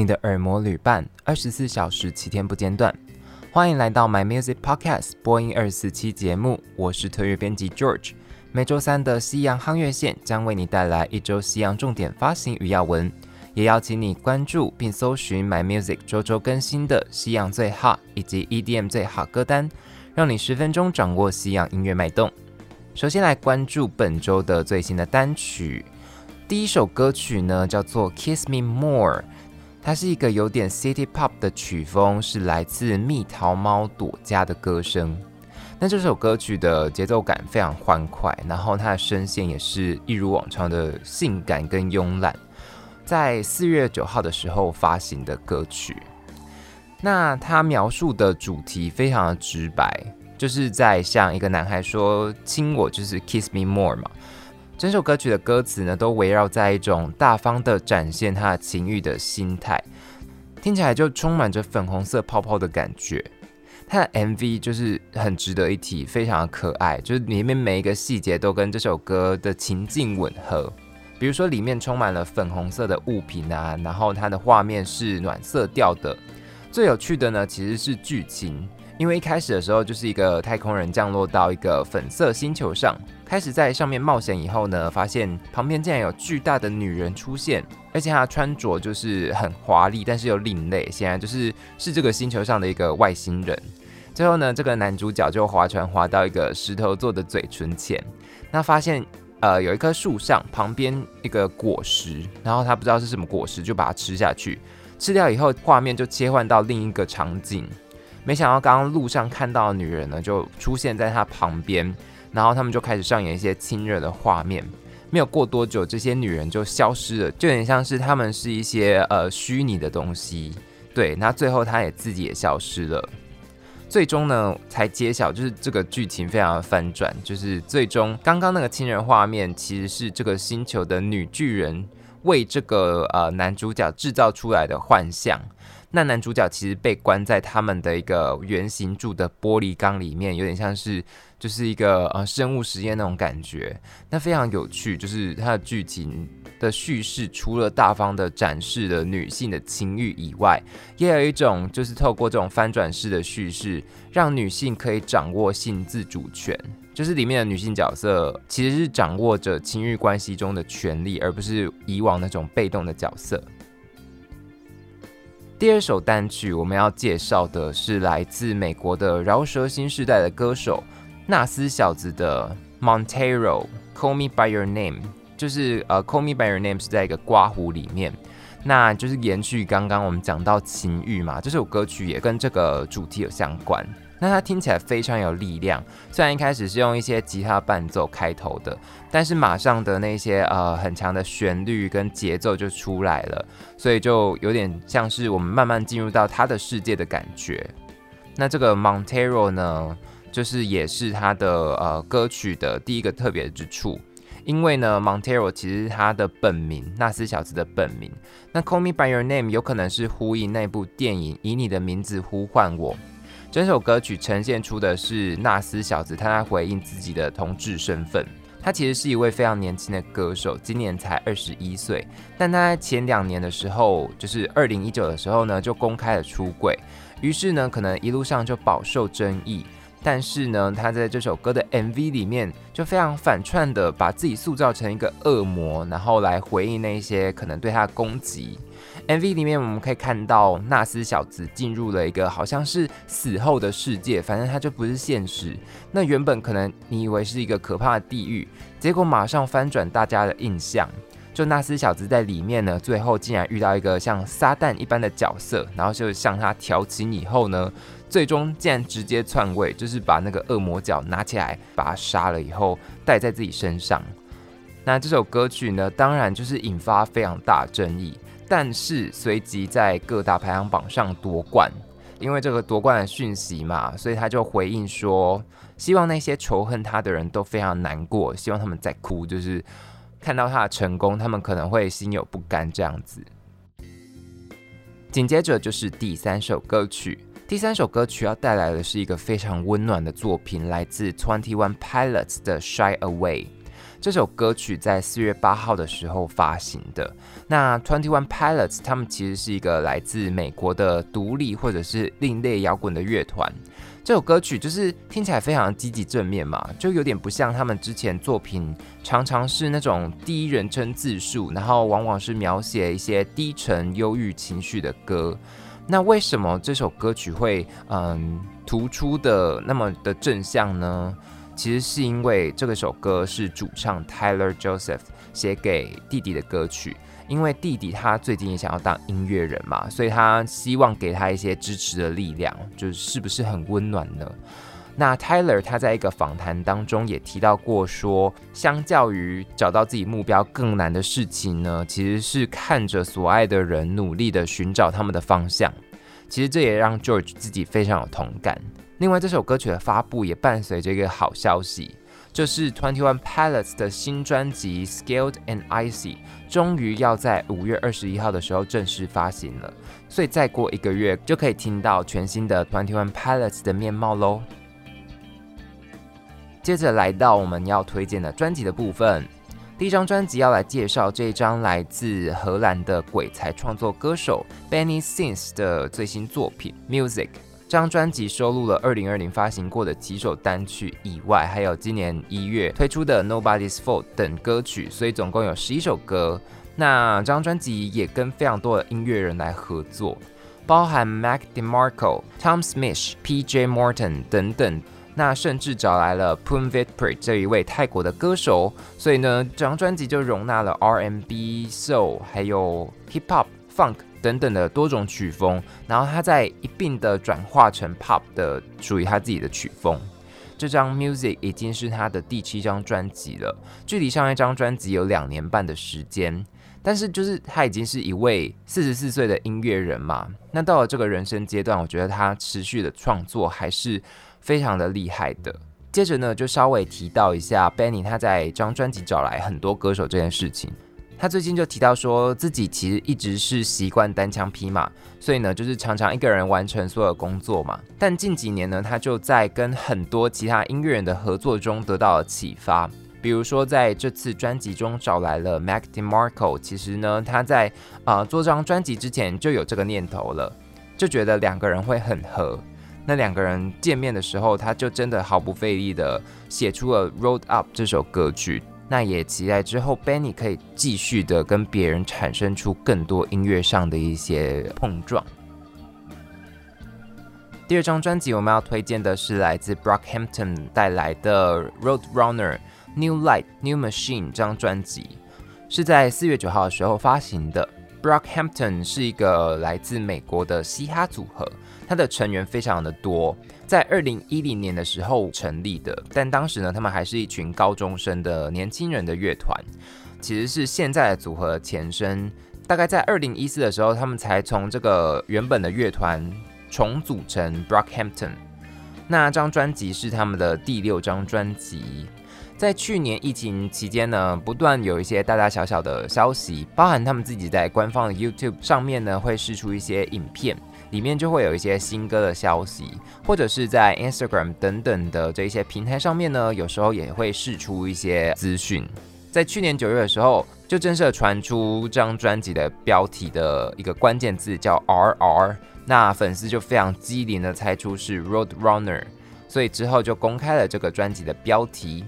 你的耳膜旅伴，二十四小时七天不间断。欢迎来到 My Music Podcast 播音二十四期节目，我是特约编辑 George。每周三的西洋夯乐线将为你带来一周西洋重点发行与要闻，也邀请你关注并搜寻 My Music 周周更新的西洋最 hot 以及 EDM 最 hot 歌单，让你十分钟掌握西洋音乐脉动。首先来关注本周的最新的单曲，第一首歌曲呢叫做 Kiss Me More。它是一个有点 City Pop 的曲风，是来自蜜桃猫朵家的歌声。那这首歌曲的节奏感非常欢快，然后它的声线也是一如往常的性感跟慵懒。在四月九号的时候发行的歌曲。那它描述的主题非常的直白，就是在向一个男孩说“亲我”，就是 Kiss me more 嘛。整首歌曲的歌词呢，都围绕在一种大方的展现他的情欲的心态，听起来就充满着粉红色泡泡的感觉。他的 MV 就是很值得一提，非常的可爱，就是里面每一个细节都跟这首歌的情境吻合。比如说里面充满了粉红色的物品啊，然后它的画面是暖色调的。最有趣的呢，其实是剧情。因为一开始的时候就是一个太空人降落到一个粉色星球上，开始在上面冒险以后呢，发现旁边竟然有巨大的女人出现，而且她穿着就是很华丽，但是又另类，显然就是是这个星球上的一个外星人。最后呢，这个男主角就划船划到一个石头做的嘴唇前，那发现呃有一棵树上旁边一个果实，然后他不知道是什么果实，就把它吃下去，吃掉以后画面就切换到另一个场景。没想到刚刚路上看到的女人呢，就出现在他旁边，然后他们就开始上演一些亲热的画面。没有过多久，这些女人就消失了，就有点像是他们是一些呃虚拟的东西。对，那最后他也自己也消失了。最终呢，才揭晓就是这个剧情非常的翻转，就是最终刚刚那个亲人画面其实是这个星球的女巨人为这个呃男主角制造出来的幻象。那男主角其实被关在他们的一个圆形柱的玻璃缸里面，有点像是就是一个呃生物实验那种感觉。那非常有趣，就是它的剧情的叙事，除了大方的展示了女性的情欲以外，也有一种就是透过这种翻转式的叙事，让女性可以掌握性自主权。就是里面的女性角色其实是掌握着情欲关系中的权利，而不是以往那种被动的角色。第二首单曲我们要介绍的是来自美国的饶舌新世代的歌手纳斯小子的 Montero Call Me By Your Name，就是呃 Call Me By Your Name 是在一个刮胡里面，那就是延续刚刚我们讲到情欲嘛，这首歌曲也跟这个主题有相关。那它听起来非常有力量，虽然一开始是用一些吉他伴奏开头的，但是马上的那些呃很强的旋律跟节奏就出来了，所以就有点像是我们慢慢进入到他的世界的感觉。那这个 Montero 呢，就是也是他的呃歌曲的第一个特别之处，因为呢 Montero 其实他的本名纳斯小子的本名，那 Call Me By Your Name 有可能是呼应那部电影以你的名字呼唤我。整首歌曲呈现出的是纳斯小子，他在回应自己的同志身份。他其实是一位非常年轻的歌手，今年才二十一岁。但他在前两年的时候，就是二零一九的时候呢，就公开了出柜。于是呢，可能一路上就饱受争议。但是呢，他在这首歌的 MV 里面，就非常反串的把自己塑造成一个恶魔，然后来回应那些可能对他的攻击。MV 里面我们可以看到纳斯小子进入了一个好像是死后的世界，反正他就不是现实。那原本可能你以为是一个可怕的地狱，结果马上翻转大家的印象。就纳斯小子在里面呢，最后竟然遇到一个像撒旦一般的角色，然后就向他调情以后呢，最终竟然直接篡位，就是把那个恶魔角拿起来把他杀了以后带在自己身上。那这首歌曲呢，当然就是引发非常大争议。但是随即在各大排行榜上夺冠，因为这个夺冠的讯息嘛，所以他就回应说，希望那些仇恨他的人都非常难过，希望他们在哭，就是看到他的成功，他们可能会心有不甘这样子。紧接着就是第三首歌曲，第三首歌曲要带来的是一个非常温暖的作品，来自 Twenty One Pilots 的《Shy Away》。这首歌曲在四月八号的时候发行的。那 Twenty One Pilots 他们其实是一个来自美国的独立或者是另类摇滚的乐团。这首歌曲就是听起来非常积极正面嘛，就有点不像他们之前作品常常是那种第一人称自述，然后往往是描写一些低沉忧郁情绪的歌。那为什么这首歌曲会嗯突出的那么的正向呢？其实是因为这个首歌是主唱 Tyler Joseph 写给弟弟的歌曲。因为弟弟他最近也想要当音乐人嘛，所以他希望给他一些支持的力量，就是是不是很温暖呢？那 Tyler 他在一个访谈当中也提到过说，相较于找到自己目标更难的事情呢，其实是看着所爱的人努力的寻找他们的方向。其实这也让 George 自己非常有同感。另外，这首歌曲的发布也伴随着一个好消息。就是 Twenty One Pilots 的新专辑《Scaled and Icy》终于要在五月二十一号的时候正式发行了，所以再过一个月就可以听到全新的 Twenty One Pilots 的面貌喽。接着来到我们要推荐的专辑的部分，第一张专辑要来介绍这一张来自荷兰的鬼才创作歌手 Benny Sins 的最新作品《Music》。这张专辑收录了二零二零发行过的几首单曲以外，还有今年一月推出的《Nobody's Fault》等歌曲，所以总共有十一首歌。那这张专辑也跟非常多的音乐人来合作，包含 Mac DeMarco、Tom Smith、P.J. Morton 等等。那甚至找来了 Pumvitprit 这一位泰国的歌手，所以呢，这张专辑就容纳了 R&B、Soul，还有 Hip Hop、Funk。等等的多种曲风，然后他在一并的转化成 pop 的属于他自己的曲风。这张 Music 已经是他的第七张专辑了，距离上一张专辑有两年半的时间。但是就是他已经是一位四十四岁的音乐人嘛，那到了这个人生阶段，我觉得他持续的创作还是非常的厉害的。接着呢，就稍微提到一下 Benny 他在这张专辑找来很多歌手这件事情。他最近就提到说，自己其实一直是习惯单枪匹马，所以呢，就是常常一个人完成所有工作嘛。但近几年呢，他就在跟很多其他音乐人的合作中得到了启发。比如说，在这次专辑中找来了 Mac DeMarco，其实呢，他在啊、做这张专辑之前就有这个念头了，就觉得两个人会很合。那两个人见面的时候，他就真的毫不费力的写出了《Road Up》这首歌曲。那也期待之后，Benny 可以继续的跟别人产生出更多音乐上的一些碰撞。第二张专辑我们要推荐的是来自 Brockhampton 带来的 Roadrunner New Light New Machine 这张专辑，是在四月九号的时候发行的。Brockhampton 是一个来自美国的嘻哈组合，它的成员非常的多。在二零一零年的时候成立的，但当时呢，他们还是一群高中生的年轻人的乐团，其实是现在的组合前身。大概在二零一四的时候，他们才从这个原本的乐团重组成 Brockhampton。那张专辑是他们的第六张专辑。在去年疫情期间呢，不断有一些大大小小的消息，包含他们自己在官方的 YouTube 上面呢，会释出一些影片。里面就会有一些新歌的消息，或者是在 Instagram 等等的这一些平台上面呢，有时候也会释出一些资讯。在去年九月的时候，就正式传出这张专辑的标题的一个关键字叫 RR，那粉丝就非常机灵的猜出是 Roadrunner，所以之后就公开了这个专辑的标题。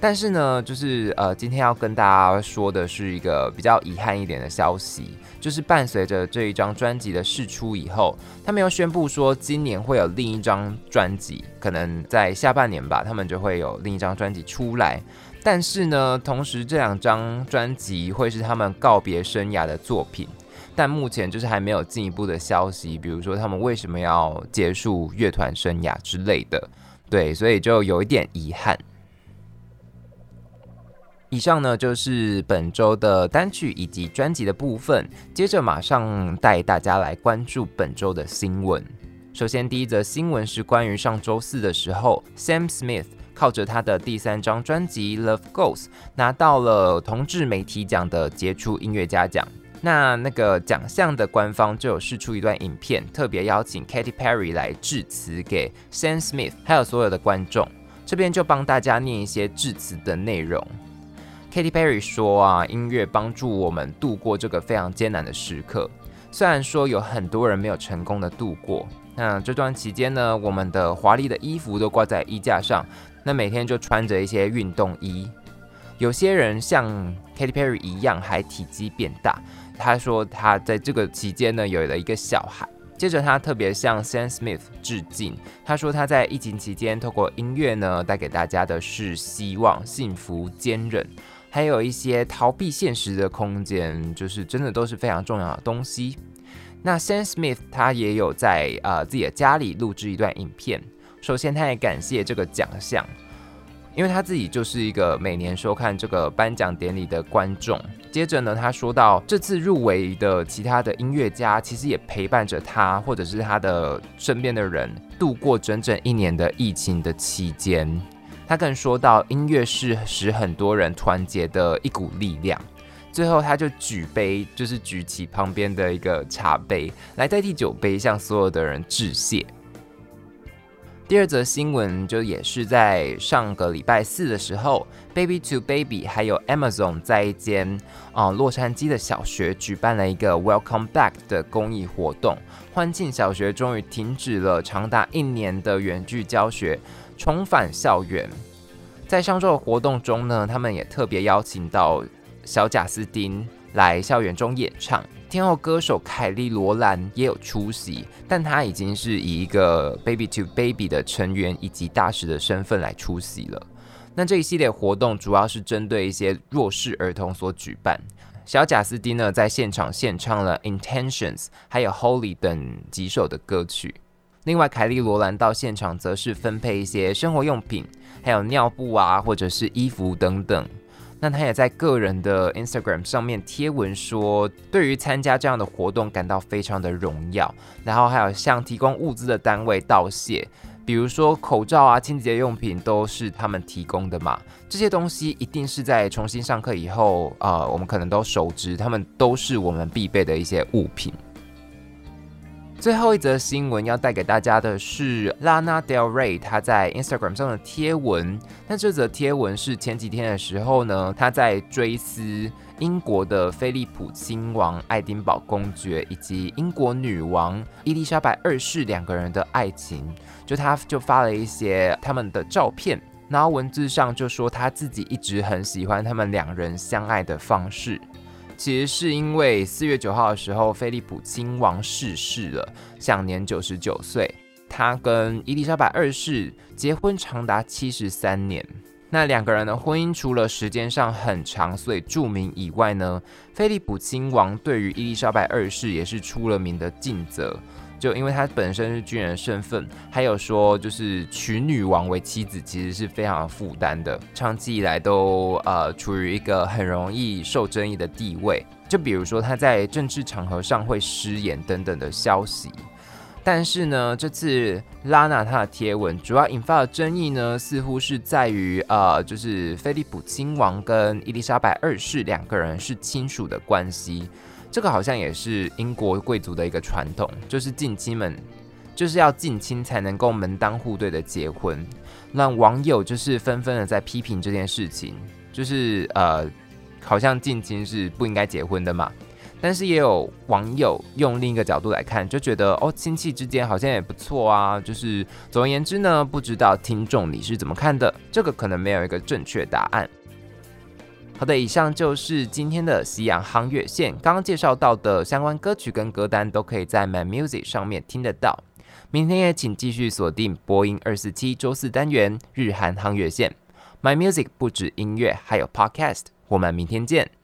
但是呢，就是呃，今天要跟大家说的是一个比较遗憾一点的消息，就是伴随着这一张专辑的释出以后，他们又宣布说今年会有另一张专辑，可能在下半年吧，他们就会有另一张专辑出来。但是呢，同时这两张专辑会是他们告别生涯的作品，但目前就是还没有进一步的消息，比如说他们为什么要结束乐团生涯之类的。对，所以就有一点遗憾。以上呢，就是本周的单曲以及专辑的部分。接着马上带大家来关注本周的新闻。首先，第一则新闻是关于上周四的时候，Sam Smith 靠着他的第三张专辑《Love Goes》拿到了同志媒体奖的杰出音乐家奖。那那个奖项的官方就有释出一段影片，特别邀请 Katy Perry 来致辞给 Sam Smith，还有所有的观众。这边就帮大家念一些致辞的内容。Katy Perry 说啊，音乐帮助我们度过这个非常艰难的时刻。虽然说有很多人没有成功的度过，那这段期间呢，我们的华丽的衣服都挂在衣架上，那每天就穿着一些运动衣。有些人像 Katy Perry 一样，还体积变大。他说他在这个期间呢，有了一个小孩。接着他特别向 Sam Smith 致敬，他说他在疫情期间透过音乐呢，带给大家的是希望、幸福、坚韧。还有一些逃避现实的空间，就是真的都是非常重要的东西。那 Sam Smith 他也有在呃自己的家里录制一段影片。首先，他也感谢这个奖项，因为他自己就是一个每年收看这个颁奖典礼的观众。接着呢，他说到这次入围的其他的音乐家，其实也陪伴着他或者是他的身边的人度过整整一年的疫情的期间。他更说到，音乐是使很多人团结的一股力量。最后，他就举杯，就是举起旁边的一个茶杯，来代替酒杯，向所有的人致谢。第二则新闻就也是在上个礼拜四的时候，Baby to Baby 还有 Amazon 在一间啊、洛杉矶的小学举办了一个 Welcome Back 的公益活动，欢庆小学终于停止了长达一年的远距教学。重返校园，在上周的活动中呢，他们也特别邀请到小贾斯汀来校园中演唱。天后歌手凯莉罗兰也有出席，但她已经是以一个 Baby to Baby 的成员以及大使的身份来出席了。那这一系列活动主要是针对一些弱势儿童所举办。小贾斯汀呢，在现场献唱了 Intentions 还有 Holy 等几首的歌曲。另外，凯莉·罗兰到现场则是分配一些生活用品，还有尿布啊，或者是衣服等等。那他也在个人的 Instagram 上面贴文说，对于参加这样的活动感到非常的荣耀。然后还有向提供物资的单位道谢，比如说口罩啊、清洁用品都是他们提供的嘛。这些东西一定是在重新上课以后、呃，我们可能都熟知，他们都是我们必备的一些物品。最后一则新闻要带给大家的是 Lana Del Rey，她在 Instagram 上的贴文。那这则贴文是前几天的时候呢，她在追思英国的菲利普亲王爱丁堡公爵以及英国女王伊丽莎白二世两个人的爱情，就她就发了一些他们的照片，然后文字上就说她自己一直很喜欢他们两人相爱的方式。其实是因为四月九号的时候，菲利普亲王逝世了，享年九十九岁。他跟伊丽莎白二世结婚长达七十三年。那两个人的婚姻除了时间上很长，所以著名以外呢，菲利普亲王对于伊丽莎白二世也是出了名的尽责。就因为他本身是军人身份，还有说就是娶女王为妻子，其实是非常负担的，长期以来都呃处于一个很容易受争议的地位。就比如说他在政治场合上会失言等等的消息。但是呢，这次拉娜她的贴文主要引发的争议呢，似乎是在于呃，就是菲利普亲王跟伊丽莎白二世两个人是亲属的关系。这个好像也是英国贵族的一个传统，就是近亲们就是要近亲才能够门当户对的结婚。那网友就是纷纷的在批评这件事情，就是呃，好像近亲是不应该结婚的嘛。但是也有网友用另一个角度来看，就觉得哦，亲戚之间好像也不错啊。就是总而言之呢，不知道听众你是怎么看的？这个可能没有一个正确答案。好的，以上就是今天的夕阳夯月线。刚刚介绍到的相关歌曲跟歌单都可以在 My Music 上面听得到。明天也请继续锁定播音二四七周四单元日韩夯月线。My Music 不止音乐，还有 Podcast。我们明天见。